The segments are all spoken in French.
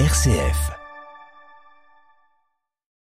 RCF.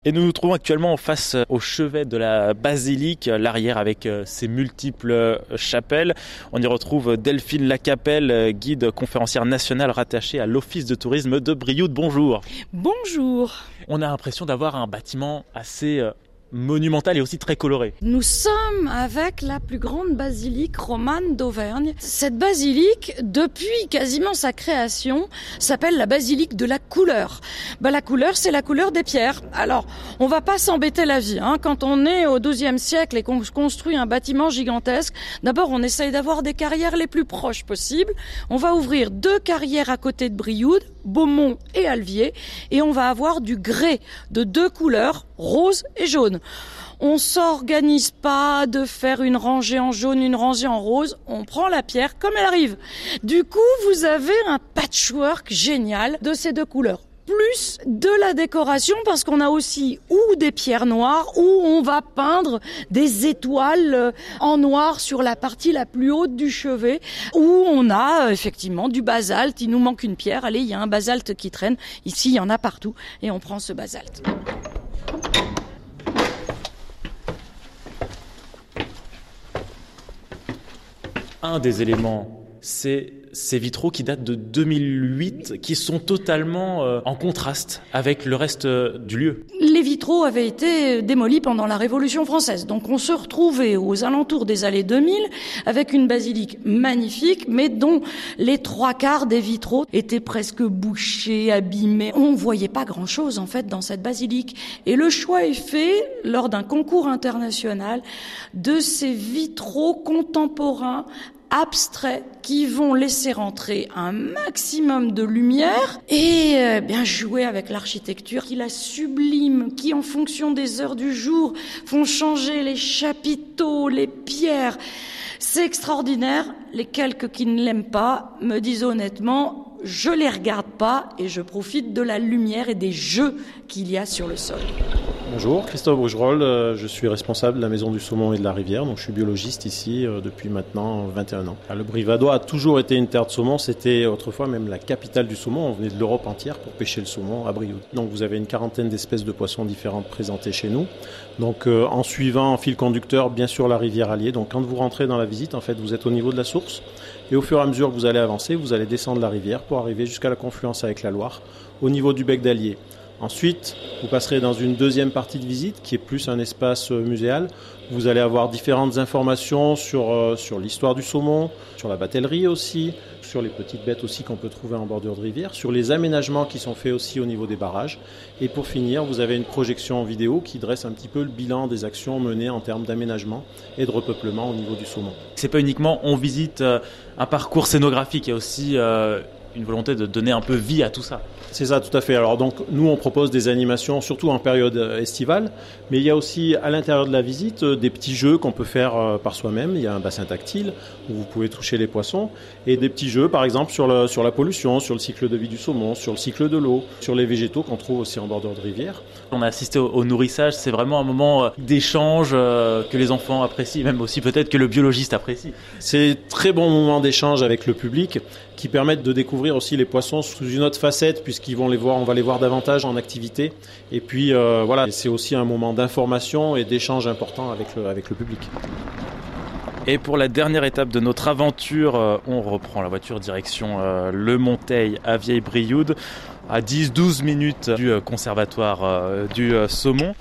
Et nous nous trouvons actuellement face au chevet de la basilique, l'arrière avec euh, ses multiples euh, chapelles. On y retrouve Delphine Lacapelle, euh, guide conférencière nationale rattachée à l'Office de tourisme de Brioude. Bonjour. Bonjour. On a l'impression d'avoir un bâtiment assez monumentale et aussi très colorée. Nous sommes avec la plus grande basilique romane d'Auvergne. Cette basilique, depuis quasiment sa création, s'appelle la basilique de la couleur. Bah, la couleur, c'est la couleur des pierres. Alors, on va pas s'embêter la vie. Hein. Quand on est au XIIe siècle et qu'on construit un bâtiment gigantesque, d'abord on essaye d'avoir des carrières les plus proches possibles. On va ouvrir deux carrières à côté de Brioude, Beaumont et Alvier, et on va avoir du grès de deux couleurs, rose et jaune. On s'organise pas de faire une rangée en jaune, une rangée en rose. On prend la pierre comme elle arrive. Du coup, vous avez un patchwork génial de ces deux couleurs de la décoration parce qu'on a aussi ou des pierres noires ou on va peindre des étoiles euh, en noir sur la partie la plus haute du chevet où on a euh, effectivement du basalte. Il nous manque une pierre. Allez, il y a un basalte qui traîne. Ici, il y en a partout et on prend ce basalte. un des éléments, c'est ces vitraux qui datent de 2008, qui sont totalement euh, en contraste avec le reste euh, du lieu. Les vitraux avaient été démolis pendant la Révolution française, donc on se retrouvait aux alentours des années 2000 avec une basilique magnifique, mais dont les trois quarts des vitraux étaient presque bouchés, abîmés. On voyait pas grand-chose en fait dans cette basilique. Et le choix est fait lors d'un concours international de ces vitraux contemporains abstraits qui vont laisser rentrer un maximum de lumière et euh, bien jouer avec l'architecture qui la sublime, qui en fonction des heures du jour font changer les chapiteaux, les pierres. C'est extraordinaire. Les quelques qui ne l'aiment pas me disent honnêtement, je les regarde pas et je profite de la lumière et des jeux qu'il y a sur le sol. Bonjour, Christophe Rougerolles, euh, je suis responsable de la Maison du Saumon et de la Rivière, donc je suis biologiste ici euh, depuis maintenant 21 ans. Le Brivadois a toujours été une terre de saumon, c'était autrefois même la capitale du saumon, on venait de l'Europe entière pour pêcher le saumon à Brioude. Donc vous avez une quarantaine d'espèces de poissons différentes présentées chez nous. Donc euh, en suivant en fil conducteur bien sûr la rivière Allier, donc quand vous rentrez dans la visite, en fait vous êtes au niveau de la source et au fur et à mesure que vous allez avancer, vous allez descendre la rivière pour arriver jusqu'à la confluence avec la Loire au niveau du bec d'Allier. Ensuite, vous passerez dans une deuxième partie de visite qui est plus un espace euh, muséal. Vous allez avoir différentes informations sur, euh, sur l'histoire du saumon, sur la batellerie aussi, sur les petites bêtes aussi qu'on peut trouver en bordure de rivière, sur les aménagements qui sont faits aussi au niveau des barrages. Et pour finir, vous avez une projection vidéo qui dresse un petit peu le bilan des actions menées en termes d'aménagement et de repeuplement au niveau du saumon. C'est pas uniquement on visite euh, un parcours scénographique, il y a aussi une volonté de donner un peu vie à tout ça. C'est ça, tout à fait. Alors donc nous on propose des animations surtout en période euh, estivale, mais il y a aussi à l'intérieur de la visite euh, des petits jeux qu'on peut faire euh, par soi-même. Il y a un bassin tactile où vous pouvez toucher les poissons et des petits jeux par exemple sur, le, sur la pollution, sur le cycle de vie du saumon, sur le cycle de l'eau, sur les végétaux qu'on trouve aussi en bordure de rivière. On a assisté au, nourrissage, c'est vraiment un moment d'échange que les enfants apprécient, même aussi peut-être que le biologiste apprécie. C'est très bon moment d'échange avec le public qui permettent de découvrir aussi les poissons sous une autre facette puisqu'ils vont les voir, on va les voir davantage en activité. Et puis euh, voilà, c'est aussi un moment d'information et d'échange important avec le, avec le public. Et pour la dernière étape de notre aventure, euh, on reprend la voiture direction euh, Le Monteil à Vieille-Brioude, à 10-12 minutes du conservatoire du saumon.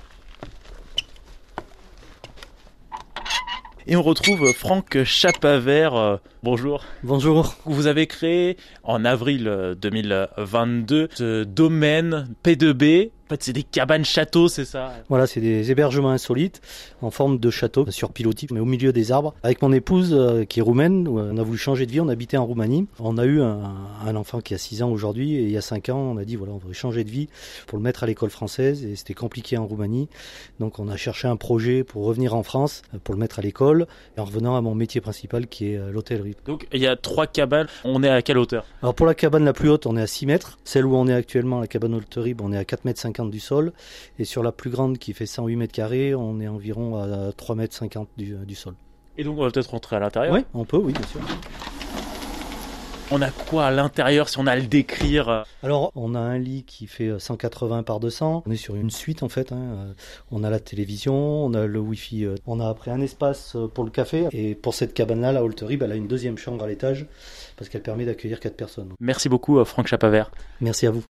Et on retrouve Franck Chapavert. Euh, bonjour. Bonjour. Vous avez créé en avril 2022 euh, ce domaine P2B en fait, c'est des cabanes châteaux, c'est ça Voilà, c'est des hébergements insolites en forme de château sur pilotis, mais au milieu des arbres. Avec mon épouse, euh, qui est roumaine, on a voulu changer de vie, on habitait en Roumanie. On a eu un, enfant qui a 6 ans aujourd'hui, et il y a 5 ans, on a dit, voilà, on voudrait changer de vie pour le mettre à l'école française, et c'était compliqué en Roumanie. Donc on a cherché un projet pour revenir en France, euh, pour le mettre à l'école, en revenant à mon métier principal qui est euh, l'hôtellerie. Donc il y a trois cabanes, on est à quelle hauteur? Alors pour la cabane la plus haute, on est à 6 mètres. Celle où on est actuellement, la cabane hôtellerie, on est à 4 mètres 50 du sol. Et sur la plus grande qui fait 108 mètres carrés, on est environ à 3 mètres 50 du, du sol. Et donc on va peut-être rentrer à l'intérieur Oui, on peut, oui, bien sûr. On a quoi à l'intérieur si on a à le décrire Alors, on a un lit qui fait 180 par 200. On est sur une suite en fait. Hein. On a la télévision, on a le Wi-Fi. On a après un espace pour le café. Et pour cette cabane-là, la Holterib, elle a une deuxième chambre à l'étage parce qu'elle permet d'accueillir quatre personnes. Merci beaucoup, Franck Chapaver. Merci à vous.